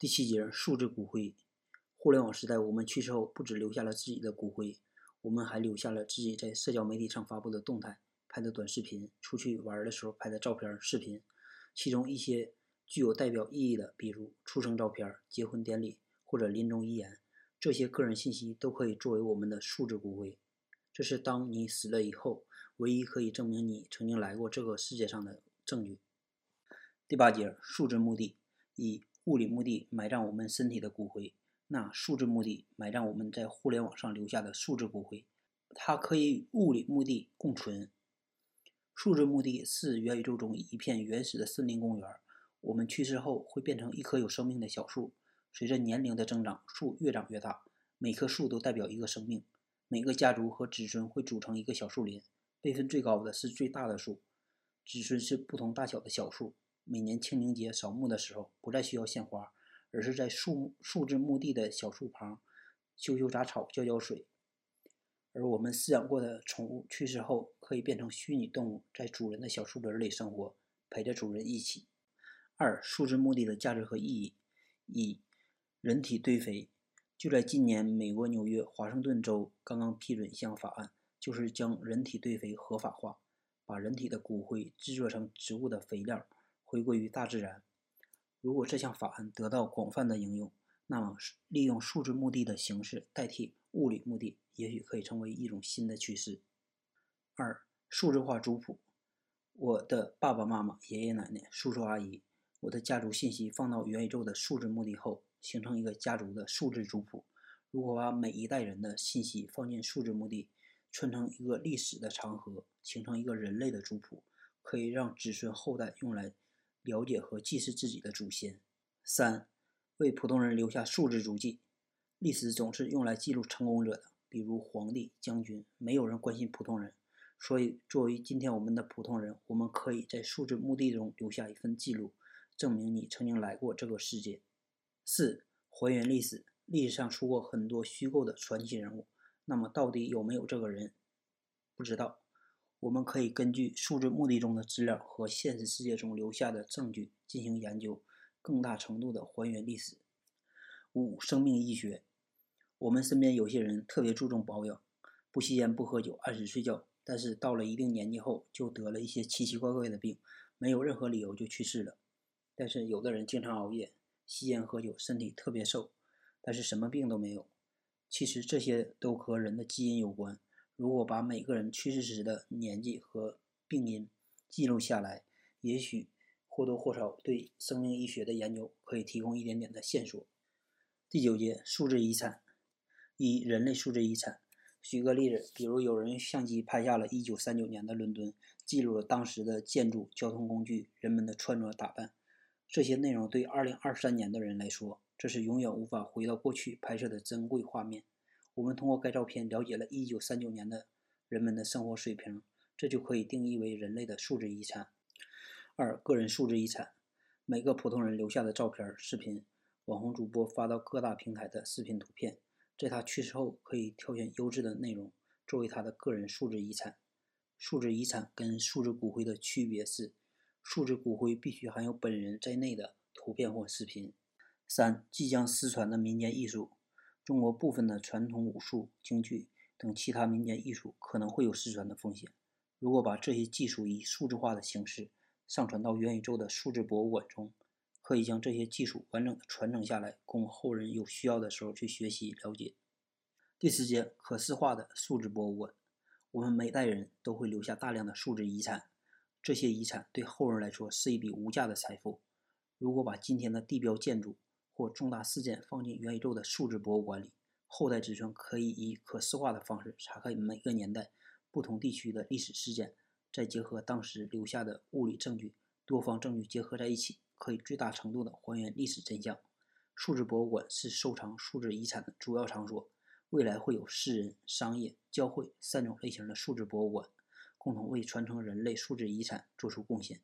第七节数字骨灰。互联网时代，我们去世后不只留下了自己的骨灰，我们还留下了自己在社交媒体上发布的动态、拍的短视频、出去玩的时候拍的照片、视频。其中一些具有代表意义的，比如出生照片、结婚典礼或者临终遗言，这些个人信息都可以作为我们的数字骨灰。这是当你死了以后，唯一可以证明你曾经来过这个世界上的证据。第八节数字墓地以物理墓地埋葬我们身体的骨灰，那数字墓地埋葬我们在互联网上留下的数字骨灰，它可以与物理墓地共存。数字墓地是元宇宙中一片原始的森林公园，我们去世后会变成一棵有生命的小树，随着年龄的增长，树越长越大，每棵树都代表一个生命，每个家族和子孙会组成一个小树林，辈分最高的是最大的树，子孙是不同大小的小树。每年清明节扫墓的时候，不再需要献花，而是在树树字墓地的小树旁修修杂草、浇浇水。而我们饲养过的宠物去世后，可以变成虚拟动物，在主人的小树林里生活，陪着主人一起。二、数字墓地的价值和意义：一、人体堆肥。就在今年，美国纽约华盛顿州刚刚批准一项法案，就是将人体堆肥合法化，把人体的骨灰制作成植物的肥料。回归于大自然。如果这项法案得到广泛的应用，那么利用数字墓地的形式代替物理墓地，也许可以成为一种新的趋势。二、数字化族谱。我的爸爸妈妈、爷爷奶奶、叔叔阿姨，我的家族信息放到元宇宙的数字墓地后，形成一个家族的数字族谱。如果把每一代人的信息放进数字墓地，串成一个历史的长河，形成一个人类的族谱，可以让子孙后代用来。了解和祭祀自己的祖先。三、为普通人留下数字足迹。历史总是用来记录成功者的，比如皇帝、将军。没有人关心普通人，所以作为今天我们的普通人，我们可以在数字墓地中留下一份记录，证明你曾经来过这个世界。四、还原历史。历史上出过很多虚构的传奇人物，那么到底有没有这个人？不知道。我们可以根据数字目的中的资料和现实世界中留下的证据进行研究，更大程度的还原历史。五、生命医学。我们身边有些人特别注重保养，不吸烟不喝酒，按时睡觉，但是到了一定年纪后就得了一些奇奇怪怪的病，没有任何理由就去世了。但是有的人经常熬夜、吸烟喝酒，身体特别瘦，但是什么病都没有。其实这些都和人的基因有关。如果把每个人去世时的年纪和病因记录下来，也许或多或少对生命医学的研究可以提供一点点的线索。第九节数字遗产，一人类数字遗产。举个例子，比如有人用相机拍下了1939年的伦敦，记录了当时的建筑、交通工具、人们的穿着打扮。这些内容对2023年的人来说，这是永远无法回到过去拍摄的珍贵画面。我们通过该照片了解了1939年的人们的生活水平，这就可以定义为人类的数字遗产。二、个人数字遗产，每个普通人留下的照片、视频，网红主播发到各大平台的视频图片，在他去世后可以挑选优质的内容作为他的个人数字遗产。数字遗产跟数字骨灰的区别是，数字骨灰必须含有本人在内的图片或视频。三、即将失传的民间艺术。中国部分的传统武术、京剧等其他民间艺术可能会有失传的风险。如果把这些技术以数字化的形式上传到元宇宙的数字博物馆中，可以将这些技术完整的传承下来，供后人有需要的时候去学习了解。第四节可视化的数字博物馆，我们每代人都会留下大量的数字遗产，这些遗产对后人来说是一笔无价的财富。如果把今天的地标建筑，或重大事件放进元宇宙的数字博物馆里，后代子孙可以以可视化的方式查看每个年代、不同地区的历史事件，再结合当时留下的物理证据，多方证据结合在一起，可以最大程度的还原历史真相。数字博物馆是收藏数字遗产的主要场所，未来会有私人、商业、教会三种类型的数字博物馆，共同为传承人类数字遗产做出贡献。